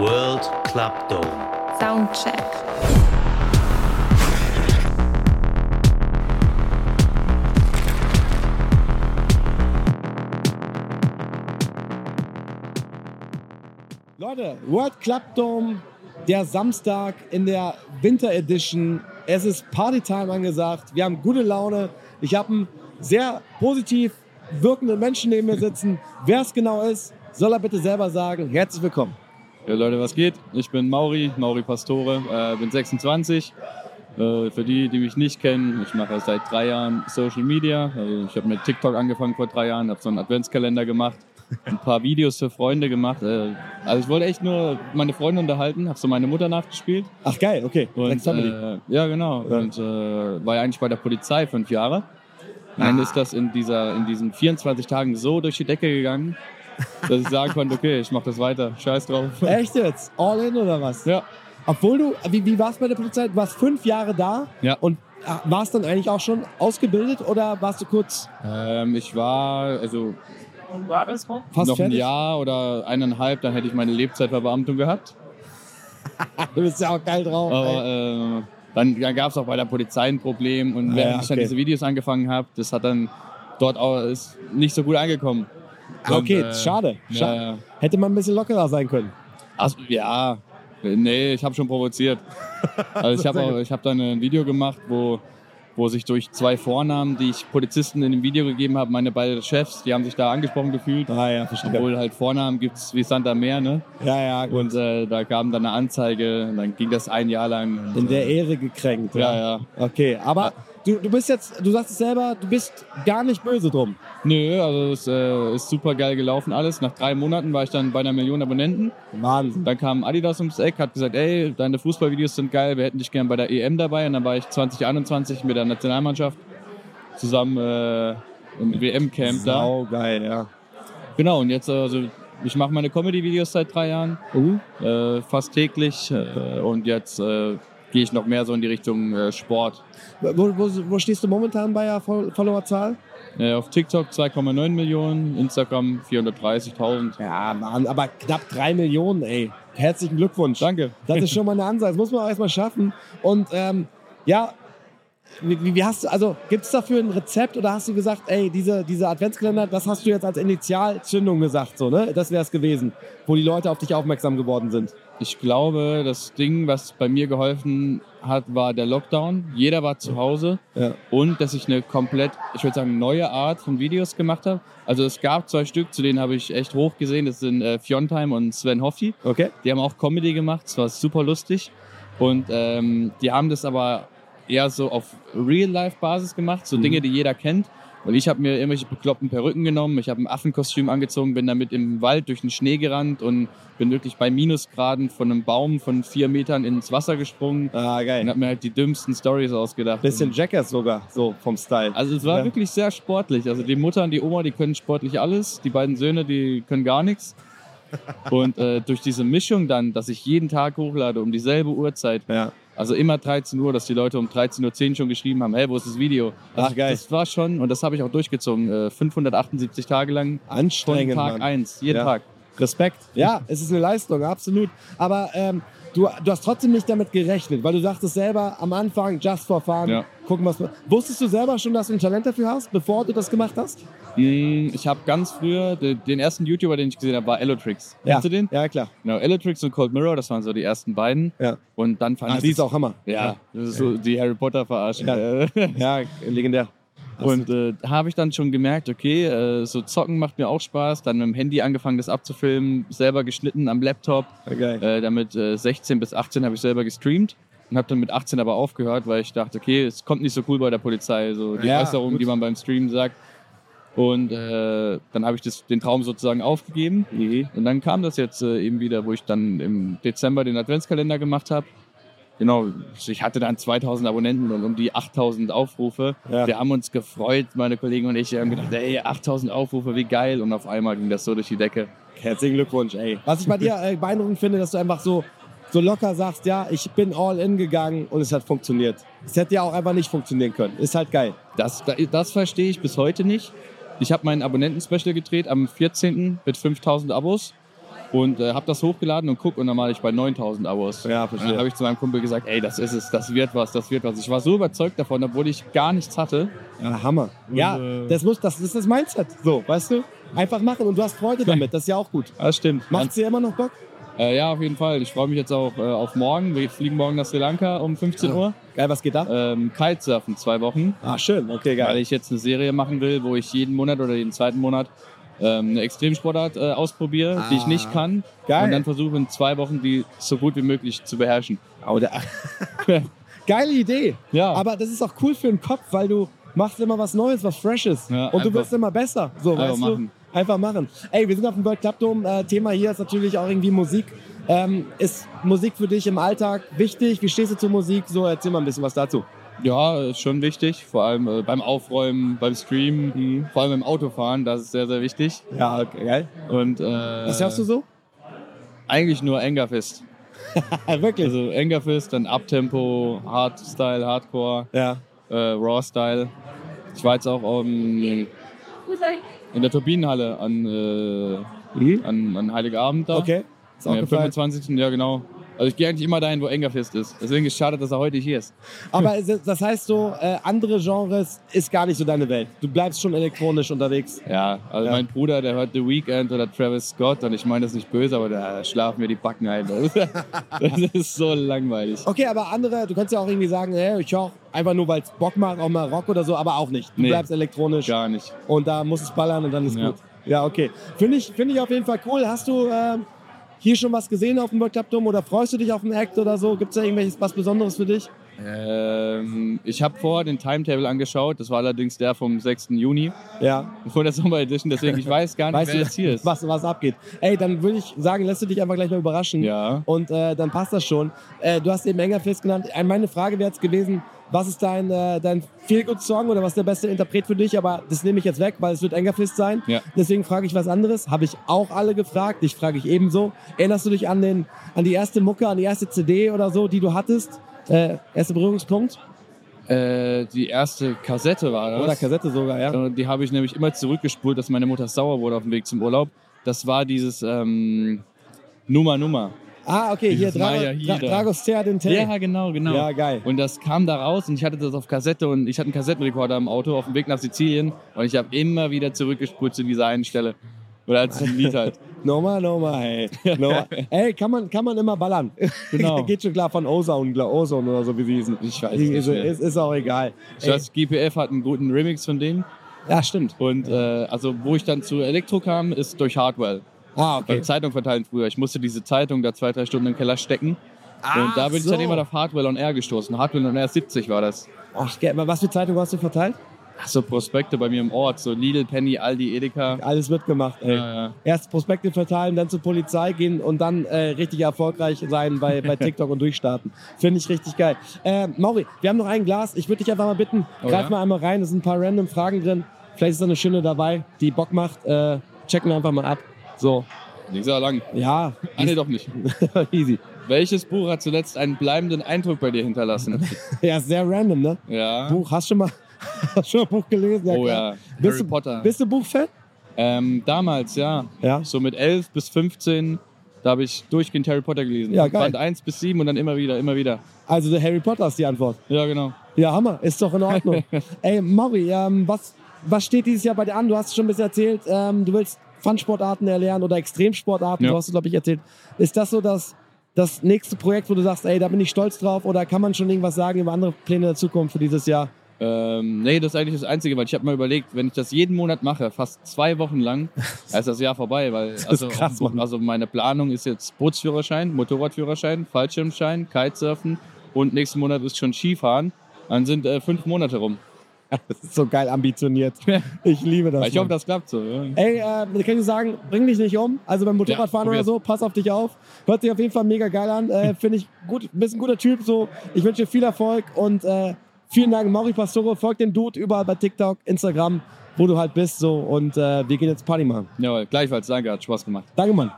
World Club Dome. Soundcheck. Leute, World Club Dome, der Samstag in der Winter Edition. Es ist Partytime angesagt. Wir haben gute Laune. Ich habe einen sehr positiv wirkenden Menschen neben mir sitzen. Wer es genau ist, soll er bitte selber sagen. Herzlich willkommen. Ja, Leute, was geht? Ich bin Mauri, Mauri Pastore, äh, bin 26. Äh, für die, die mich nicht kennen, ich mache seit drei Jahren Social Media. Also ich habe mit TikTok angefangen vor drei Jahren, habe so einen Adventskalender gemacht, ein paar Videos für Freunde gemacht. Äh, also ich wollte echt nur meine Freunde unterhalten, habe so meine Mutter nachgespielt. Ach geil, okay. Und, äh, ja, genau. Und äh, war ja eigentlich bei der Polizei fünf Jahre. Dann ist das in, dieser, in diesen 24 Tagen so durch die Decke gegangen, dass ich sagen konnte, okay, ich mache das weiter. Scheiß drauf. Echt jetzt? All in oder was? Ja. Obwohl du, wie, wie warst du bei der Polizei? Du warst fünf Jahre da Ja. und äh, warst dann eigentlich auch schon ausgebildet oder warst du kurz Ähm, ich war also fast noch ein fertig? Jahr oder eineinhalb, dann hätte ich meine Lebzeitverbeamtung gehabt. Du bist ja auch geil drauf. ey. Aber äh, dann, dann gab es auch bei der Polizei ein Problem und Ah, während ja, ich dann okay. diese Videos angefangen habe, das hat dann dort auch ist nicht so gut angekommen. Okay, Und, äh, schade. Scha Ja, ja. Hätte man ein bisschen lockerer sein können. Ach, ja, nee, ich habe schon provoziert. Also ich habe hab dann ein Video gemacht, wo, wo sich durch zwei Vornamen, die ich Polizisten in dem Video gegeben habe, meine beiden Chefs, die haben sich da angesprochen gefühlt. Ah ja, verstehe. Obwohl halt Vornamen gibt's wie Santa Meer, ne? Ja, ja, gut. Und äh, da kam dann eine Anzeige und dann ging das ein Jahr lang. In der äh, Ehre gekränkt. Ja, ja. Okay, aber du, du bist jetzt, du sagst es selber, du bist gar nicht böse drum. Nö, also es äh, ist super geil gelaufen alles. Nach drei Monaten war ich dann bei einer Million Abonnenten. Wahnsinn. Dann kam Adidas ums Eck, hat gesagt, ey, deine Fußballvideos sind geil, wir hätten dich gern bei der EM dabei. Und dann war ich 2021 mit der Nationalmannschaft zusammen äh, im WM-Camp da. Sau geil, ja. Genau, und jetzt, also ich mache meine Comedy-Videos seit drei Jahren, Mhm. äh, fast täglich. Äh, und jetzt äh, gehe ich noch mehr so in die Richtung äh, Sport. Wo, wo, wo stehst du momentan bei der Fol- Followerzahl? Äh, auf TikTok 2,9 Millionen, Instagram 430.000. Ja, Mann, aber knapp drei Millionen, ey. Herzlichen Glückwunsch. Danke. Das ist schon mal eine Ansage. Das muss man auch erstmal schaffen. Und ähm, ja, wie, wie- hast du, also gibt es dafür ein Rezept oder hast du gesagt, ey, diese, diese Adventskalender, das hast du jetzt als Initialzündung gesagt, so, ne? Das wäre es gewesen, wo die Leute auf dich aufmerksam geworden sind. Ich glaube, das Ding, was bei mir geholfen hat, war der Lockdown. Jeder war zu Hause Ja. und dass ich eine komplett, ich würde sagen, neue Art von Videos gemacht habe. Also es gab zwei Stück, zu denen habe ich echt hoch gesehen. Das sind äh, Fjontime und Sven Hoffi. Okay? Die haben auch Comedy gemacht, es war super lustig. Und ähm, die haben das aber eher so auf Real-Life-Basis gemacht, so Dinge, die jeder kennt. Und ich habe mir irgendwelche bekloppten Perücken genommen, ich habe ein Affenkostüm angezogen, bin damit im Wald durch den Schnee gerannt und bin wirklich bei Minusgraden von einem Baum von vier Metern ins Wasser gesprungen Ah, und geil. habe mir halt die dümmsten Stories ausgedacht. Bisschen Jackass sogar, so vom Style. Also es war Ja. wirklich sehr sportlich. Also die Mutter und die Oma, die können sportlich alles. Die beiden Söhne, die können gar nichts. Und äh, durch diese Mischung dann, dass ich jeden Tag hochlade um dieselbe Uhrzeit, Ja. Also immer 13 Uhr, dass die Leute um 13.10 Uhr schon geschrieben haben, hey, wo ist das Video? Also Ach, geil. Das war schon, und das habe ich auch durchgezogen, äh, 578 Tage lang von Anstrengend, Tag Mann. 1, jeden Ja. Tag. Respekt. Ja, es ist eine Leistung, absolut. Aber ähm, du, du hast trotzdem nicht damit gerechnet, weil du sagtest selber am Anfang, just for fun, Ja. Gucken, was. Wusstest du selber schon, dass du ein Talent dafür hast, bevor du das gemacht hast? Mm, Ich habe ganz früher, de- den ersten YouTuber, den ich gesehen habe, war Elotrix. Kennst du den? Ja, klar. Genau, Elotrix und Cold Mirror, das waren so die ersten beiden. Ja. Und dann fand Ah, ich die ist auch Hammer. Ja, das ist so die Harry Potter verarschen. Ja. Ja, legendär. Und äh, habe ich dann schon gemerkt, okay, äh, so zocken macht mir auch Spaß. Dann mit dem Handy angefangen, das abzufilmen, selber geschnitten am Laptop. Ja, geil. Äh, damit äh, 16 bis 18 habe ich selber gestreamt und habe dann mit 18 aber aufgehört, weil ich dachte, okay, es kommt nicht so cool bei der Polizei, so die Ja, Äußerungen, die man beim Streamen sagt. Und äh, dann habe ich das, den Traum sozusagen aufgegeben. Und dann kam das jetzt äh, eben wieder, wo ich dann im Dezember den Adventskalender gemacht habe. Genau, ich hatte dann 2000 Abonnenten und um die 8000 Aufrufe. Ja. Wir haben uns gefreut, meine Kollegen und ich. Wir haben gedacht, ey, 8000 Aufrufe, wie geil. Und auf einmal ging das so durch die Decke. Herzlichen Glückwunsch, ey. Was ich bei dir äh, beeindruckend finde, dass du einfach so, so locker sagst, ja, ich bin all in gegangen und es hat funktioniert. Es hätte ja auch einfach nicht funktionieren können. Ist halt geil. Das, das verstehe ich bis heute nicht. Ich habe meinen Abonnenten-Special gedreht am 14. mit 5000 Abos. und äh, habe das hochgeladen und guck und dann war ich bei 9000 Abos. Ja, Und verstehe. dann habe ich zu meinem Kumpel gesagt, ey, das ist es, das wird was, das wird was. Ich war so überzeugt davon, obwohl ich gar nichts hatte. Ja, Hammer. Ja, äh, das, muss, das ist das Mindset. So, weißt du? Einfach machen und du hast Freude damit. Das ist ja auch gut. Das stimmt. Macht's dir immer noch Bock? Äh, ja, auf jeden Fall. Ich freue mich jetzt auch äh, auf morgen. Wir fliegen morgen nach Sri Lanka um 15 Uhr. Geil, was geht da? Ähm, Kitesurfen zwei Wochen, Ah, schön. Okay, weil geil. ich jetzt eine Serie machen will, wo ich jeden Monat oder jeden zweiten Monat ähm, eine Extremsportart äh, ausprobiere, die ich Ah, nicht kann. geil. Und dann versuche in zwei Wochen die so gut wie möglich zu beherrschen. Oh, der- Geile Idee. Ja. Aber das ist auch cool für den Kopf, weil du machst immer was Neues, was Freshes. Ja, und du wirst immer besser. So, weißt machen. du? Einfach machen. Ey, wir sind auf dem World Club Dome. Äh, Thema hier ist natürlich auch irgendwie Musik. Ähm, ist Musik für dich im Alltag wichtig? Wie stehst du zur Musik? So, erzähl mal ein bisschen was dazu. Ja, ist schon wichtig, vor allem äh, beim Aufräumen, beim Streamen, vor allem beim Autofahren, das ist sehr, sehr wichtig. Ja, okay, geil. Und, äh, Was hörst du so? Eigentlich nur Engerfist. Wirklich? Also Engerfist, dann Uptempo, Hardstyle, Hardcore, ja. äh, Raw-Style. Ich war jetzt auch um, in der Turbinenhalle an, äh, Mhm. an, an Heiligabend da. Okay. Ist auch Am gefallen. 25. Ja, genau. Also ich gehe eigentlich immer dahin, wo Engerfist ist. Deswegen ist es schade, dass er heute hier ist. Aber das heißt so, äh, andere Genres ist gar nicht so deine Welt. Du bleibst schon elektronisch unterwegs. Ja, also Ja. mein Bruder, der hört The Weeknd oder Travis Scott und ich meine das nicht böse, aber da schlafen mir die Backen ein. Das ist so langweilig. Okay, aber andere, du kannst ja auch irgendwie sagen, hey, ich höre einfach nur, weil es Bock macht, auch mal Rock oder so, aber auch nicht. Du Nee. bleibst elektronisch Gar nicht. und da muss es ballern und dann ist Ja. gut. Ja, okay. Finde ich, finde ich auf jeden Fall cool. Hast du ähm, hier schon was gesehen auf dem World Club Dome oder freust du dich auf den Act oder so? Gibt es da irgendwelches was Besonderes für dich? Ähm, ich habe vorher den Timetable angeschaut. Das war allerdings der vom 6. Juni Ja. von der Sommer Edition. Deswegen ich weiß gar nicht, Weißt wer du, jetzt hier ist. was, was abgeht? Ey, dann würde ich sagen, lässt du dich einfach gleich mal überraschen. Ja. Und äh, dann passt das schon. Äh, du hast eben Engerfist genannt. Äh, Meine Frage wäre jetzt gewesen, was ist dein, äh, dein Feel-Good-Song oder was ist der beste Interpret für dich? Aber das nehme ich jetzt weg, weil es wird Engerfist sein. Ja. Deswegen frage ich was anderes. Habe ich auch alle gefragt. Dich frage ich ebenso. Erinnerst du dich an, den, an die erste Mucke, an die erste CD oder so, die du hattest? Äh, erster Berührungspunkt? Äh, die erste Kassette war das. Oder Kassette sogar, ja. Äh, Die habe ich nämlich immer zurückgespult, dass meine Mutter sauer wurde auf dem Weg zum Urlaub. Das war dieses ähm, Nummer Nummer. Ah, okay, hier, Dieses Dra Maya Dra Hida. Dragos Theadentel. Ja, genau, genau. Ja, geil. Und das kam da raus und ich hatte das auf Kassette und ich hatte einen Kassettenrekorder im Auto auf dem Weg nach Sizilien und ich habe immer wieder zurückgespult zu dieser einen Stelle. Oder als ein Lied halt. Nochmal, nochmal, hey. Nochmal. Ey, kann man, kann man immer ballern. Genau. Geht schon klar von Ozone, Ozone oder so, wie sie hießen. Ich weiß ist, nicht mehr. ist, ist auch egal. Ich weiß, GPF hat einen guten Remix von denen. Ja, stimmt. Und äh, also wo ich dann zu Elektro kam, ist durch Hardwell. Ah, okay. Beim Zeitung verteilen früher. Ich musste diese Zeitung da zwei, drei Stunden im Keller stecken. und da bin ich so. dann immer auf Hardwell on Air gestoßen. Hardwell on Air 70 war das. Ach, was für Zeitung hast du verteilt? Ach so, Prospekte bei mir im Ort. So Lidl, Penny, Aldi, Edeka. Alles mitgemacht, ey. Ja, ja. Erst Prospekte verteilen, dann zur Polizei gehen und dann äh, richtig erfolgreich sein bei, bei TikTok und durchstarten. Finde ich richtig geil. Äh, Mauri, wir haben noch ein Glas. Ich würde dich einfach mal bitten, Oh, greif ja? mal einmal rein. Es sind ein paar random Fragen drin. Vielleicht ist da eine schöne dabei, die Bock macht. Äh, checken wir einfach mal ab. So, Nicht so lang. ja, Ah, nee, doch nicht. easy. Welches Buch hat zuletzt einen bleibenden Eindruck bei dir hinterlassen? Ja, sehr random, ne? ja. Buch, hast du schon mal, hast schon mal ein Buch gelesen? Oh klar. ja. Bist Harry du, Potter. Bist du Buchfan? Ähm, damals, ja. Ja. So mit 11 bis 15, da habe ich durchgehend Harry Potter gelesen. Ja, geil. Band 1 bis 7 und dann immer wieder, immer wieder. Also der Harry Potter ist die Antwort. Ja, genau. Ja, Hammer, ist doch in Ordnung. Ey, Mauri, ähm, was, was steht dieses Jahr bei dir an? Du hast schon ein bisschen erzählt, ähm, du willst Fun-Sportarten erlernen oder Extremsportarten, Ja. du hast du, glaube ich, erzählt. Ist das so das, das nächste Projekt, wo du sagst, ey, da bin ich stolz drauf? Oder kann man schon irgendwas sagen über andere Pläne der Zukunft für dieses Jahr? Ähm, nee, das ist eigentlich das Einzige, weil ich habe mal überlegt, wenn ich das jeden Monat mache, fast zwei Wochen lang, ist das Jahr vorbei, weil also, krass, also meine Planung ist jetzt Bootsführerschein, Motorradführerschein, Fallschirmschein, Kitesurfen und nächsten Monat ist schon Skifahren. Dann sind äh, fünf Monate rum. Das ist so geil ambitioniert. Ich liebe das. ich hoffe, das klappt so. Ja. Ey, äh, kann ich sagen, bring dich nicht um. Also beim Motorradfahren Ja, oder so, pass auf dich auf. Hört sich auf jeden Fall mega geil an. Äh, Finde ich gut, bist ein guter Typ. So, ich wünsche dir viel Erfolg und äh, vielen Dank, Mauri Pastore. Folgt dem Dude überall bei TikTok, Instagram, wo du halt bist. So und äh, wir gehen jetzt Party machen. Jawohl, gleichfalls, danke, hat Spaß gemacht. Danke, Mann.